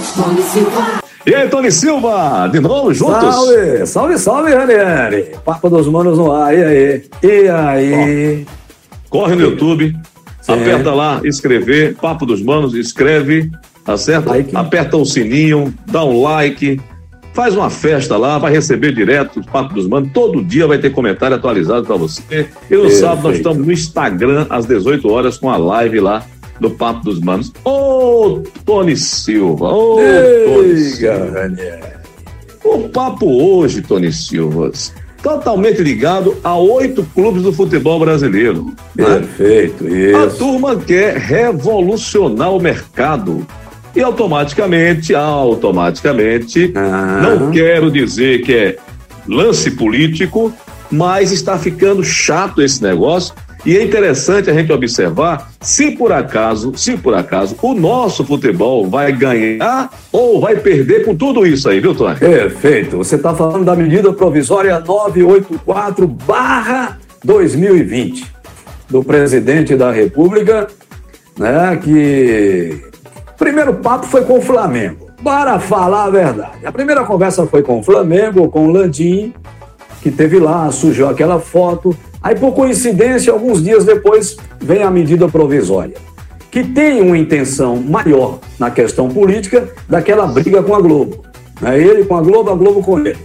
Tony Silva. E aí, Tony Silva, de novo juntos? Salve, salve, salve, Ranieri. Papo dos manos no ar, e aí? E aí? Corre no YouTube, aperta lá, escrever, Papo dos Manos, escreve, tá certo? Like. Aperta o sininho, dá um like, faz uma festa lá, vai receber direto o Papo dos Manos. Todo dia vai ter comentário atualizado para você. E no Perfeito. sábado nós estamos no Instagram às 18 horas com a live lá do Papo dos Manos. Ô, Tony Silva, ô, Tony Silva. O papo hoje, Tony Silva, totalmente ligado a oito clubes do futebol brasileiro. né? Perfeito, A isso. turma quer revolucionar o mercado. E automaticamente, automaticamente, Ah. não quero dizer que é lance político, mas está ficando chato esse negócio. E é interessante a gente observar se por acaso, se por acaso, o nosso futebol vai ganhar ou vai perder com tudo isso aí, viu, Tony? Perfeito. Você está falando da medida provisória 984-2020 do presidente da República, né? Que primeiro papo foi com o Flamengo. Para falar a verdade, a primeira conversa foi com o Flamengo, com o Landim, que teve lá, surgiu aquela foto. Aí, por coincidência, alguns dias depois, vem a medida provisória, que tem uma intenção maior na questão política daquela briga com a Globo. Né? Ele com a Globo, a Globo com ele.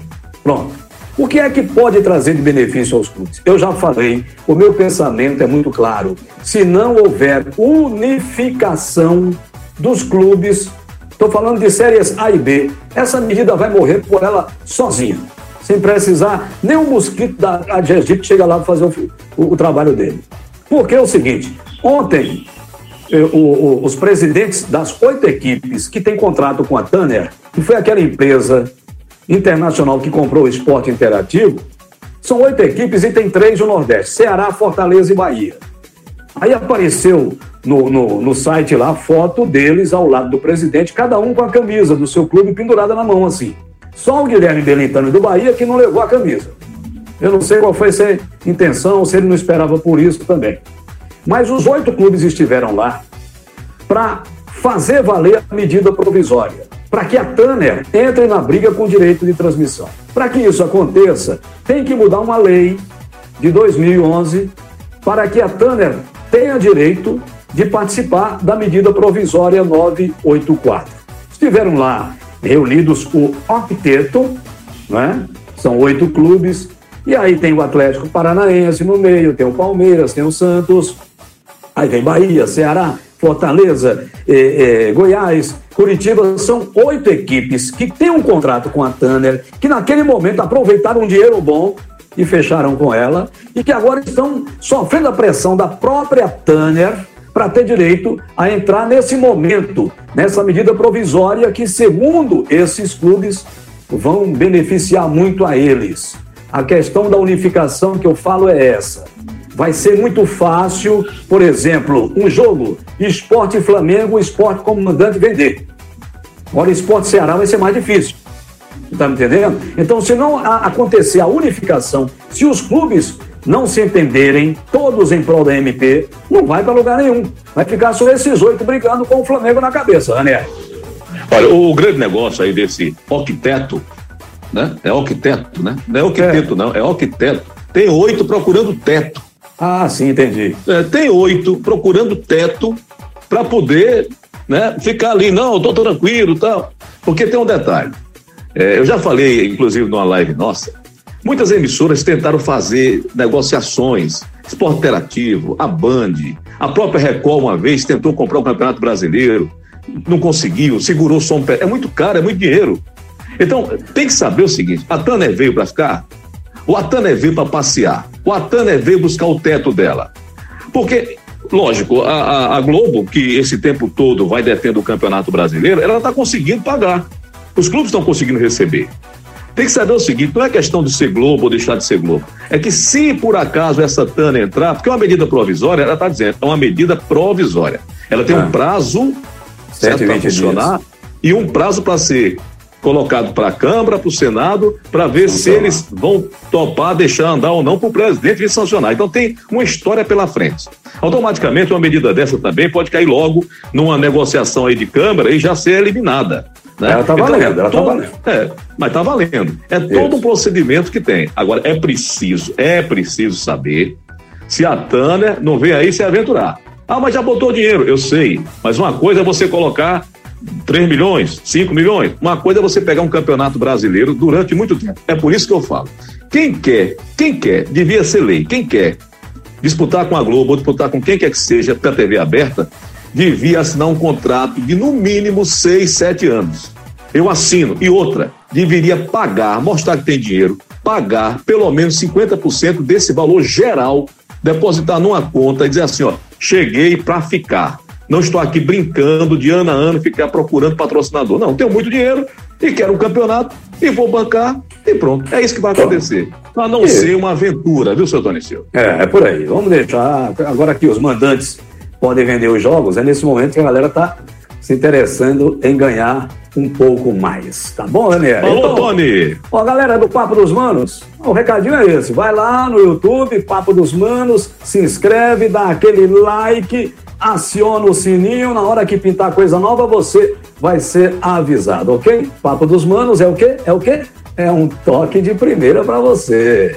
Pronto. O que é que pode trazer de benefício aos clubes? Eu já falei, o meu pensamento é muito claro. Se não houver unificação dos clubes, estou falando de séries A e B, essa medida vai morrer por ela sozinha sem precisar nem um mosquito da AGESDIP que chega lá para fazer o, o- o trabalho dele. Porque é o seguinte, ontem eh, o- o- os presidentes das oito equipes que têm contrato com a Tanner, que foi aquela empresa internacional que comprou o esporte interativo, são oito equipes e tem três no Nordeste, Ceará, Fortaleza e Bahia. Aí apareceu no, no, no site lá a foto deles ao lado do presidente, cada um com a camisa do seu clube pendurada na mão, assim. Só o Guilherme Belintano do Bahia que não levou a camisa. Eu não sei qual foi essa intenção, se ele não esperava por isso também. Mas os oito clubes estiveram lá para fazer valer a medida provisória, para que a Tanner entre na briga com o direito de transmissão. Para que isso aconteça, tem que mudar uma lei de 2011 para que a Tanner tenha direito de participar da medida provisória 984. Estiveram lá reunidos o octeto, né? são oito clubes, e aí tem o Atlético Paranaense no meio, tem o Palmeiras, tem o Santos, Aí vem Bahia, Ceará, Fortaleza, eh, eh, Goiás, Curitiba. São oito equipes que têm um contrato com a Tanner, que naquele momento aproveitaram um dinheiro bom e fecharam com ela, e que agora estão sofrendo a pressão da própria Tanner para ter direito a entrar nesse momento, nessa medida provisória que, segundo esses clubes, vão beneficiar muito a eles. A questão da unificação que eu falo é essa. Vai ser muito fácil, por exemplo, um jogo esporte Flamengo, esporte comandante vender. Agora, esporte Ceará vai ser mais difícil. Está me entendendo? Então, se não acontecer a unificação, se os clubes não se entenderem, todos em prol da MP, não vai para lugar nenhum. Vai ficar só esses oito brigando com o Flamengo na cabeça, né? Olha, o grande negócio aí desse octeto, né? É octeto, né? Não é octeto, não, é octeto. Tem oito procurando teto. Ah, sim, entendi. É, tem oito procurando teto para poder né, ficar ali. Não, eu tô tranquilo tal. Porque tem um detalhe. É, eu já falei, inclusive, numa live nossa, muitas emissoras tentaram fazer negociações, esporte interativo, a Band, a própria Record uma vez tentou comprar o Campeonato Brasileiro, não conseguiu, segurou só um pé. É muito caro, é muito dinheiro. Então, tem que saber o seguinte: a Tanner veio para ficar, o Atané veio para passear, o Atané veio buscar o teto dela. Porque, lógico, a, a- a Globo, que esse tempo todo vai detendo o Campeonato Brasileiro, ela está conseguindo pagar. Os clubes estão conseguindo receber. Tem que saber o seguinte: não é questão de ser Globo ou deixar de ser Globo. É que se por acaso essa TANA entrar, porque é uma medida provisória, ela está dizendo, é uma medida provisória. Ela tem Ah. um prazo certo, para 120 funcionar e um prazo para ser colocado para a Câmara, para o Senado, para ver se eles vão topar deixar andar ou não para o presidente vir sancionar. Então tem uma história pela frente. Automaticamente, uma medida dessa também pode cair logo numa negociação aí de Câmara e já ser eliminada. Né? Ela está então, valendo, ela está valendo. É, mas está valendo. É Isso. todo um procedimento que tem. Agora, é preciso, é preciso saber se a Tânia não vem aí se aventurar. Ah, mas já botou dinheiro. Eu sei. Mas uma coisa é você colocar 3 milhões, 5 milhões. Uma coisa é você pegar um campeonato brasileiro durante muito tempo. É por isso que eu falo. Quem quer, quem quer, devia ser lei, quem quer disputar com a Globo ou disputar com quem quer que seja para TV aberta, devia assinar um contrato de no mínimo 6, 7 anos. Eu assino. E outra, deveria pagar, mostrar que tem dinheiro, pagar pelo menos 50% desse valor geral, depositar numa conta e dizer assim, ó, cheguei para ficar. Não estou aqui brincando de ano a ano ficar procurando patrocinador. Não, tenho muito dinheiro e quero um campeonato e vou bancar e pronto. É isso que vai acontecer. Para não ser uma aventura, viu, seu Tony Silva? É, é por aí. Vamos deixar. Agora que os mandantes podem vender os jogos, é nesse momento que a galera está se interessando em ganhar um pouco mais. Tá bom, Daniel? Falou, então, Tony! Ó, galera do Papo dos Manos, o recadinho é esse. Vai lá no YouTube, Papo dos Manos, se inscreve, dá aquele like aciona o sininho, na hora que pintar coisa nova, você vai ser avisado, ok? Papo dos Manos é o quê? É o quê? É um toque de primeira para você.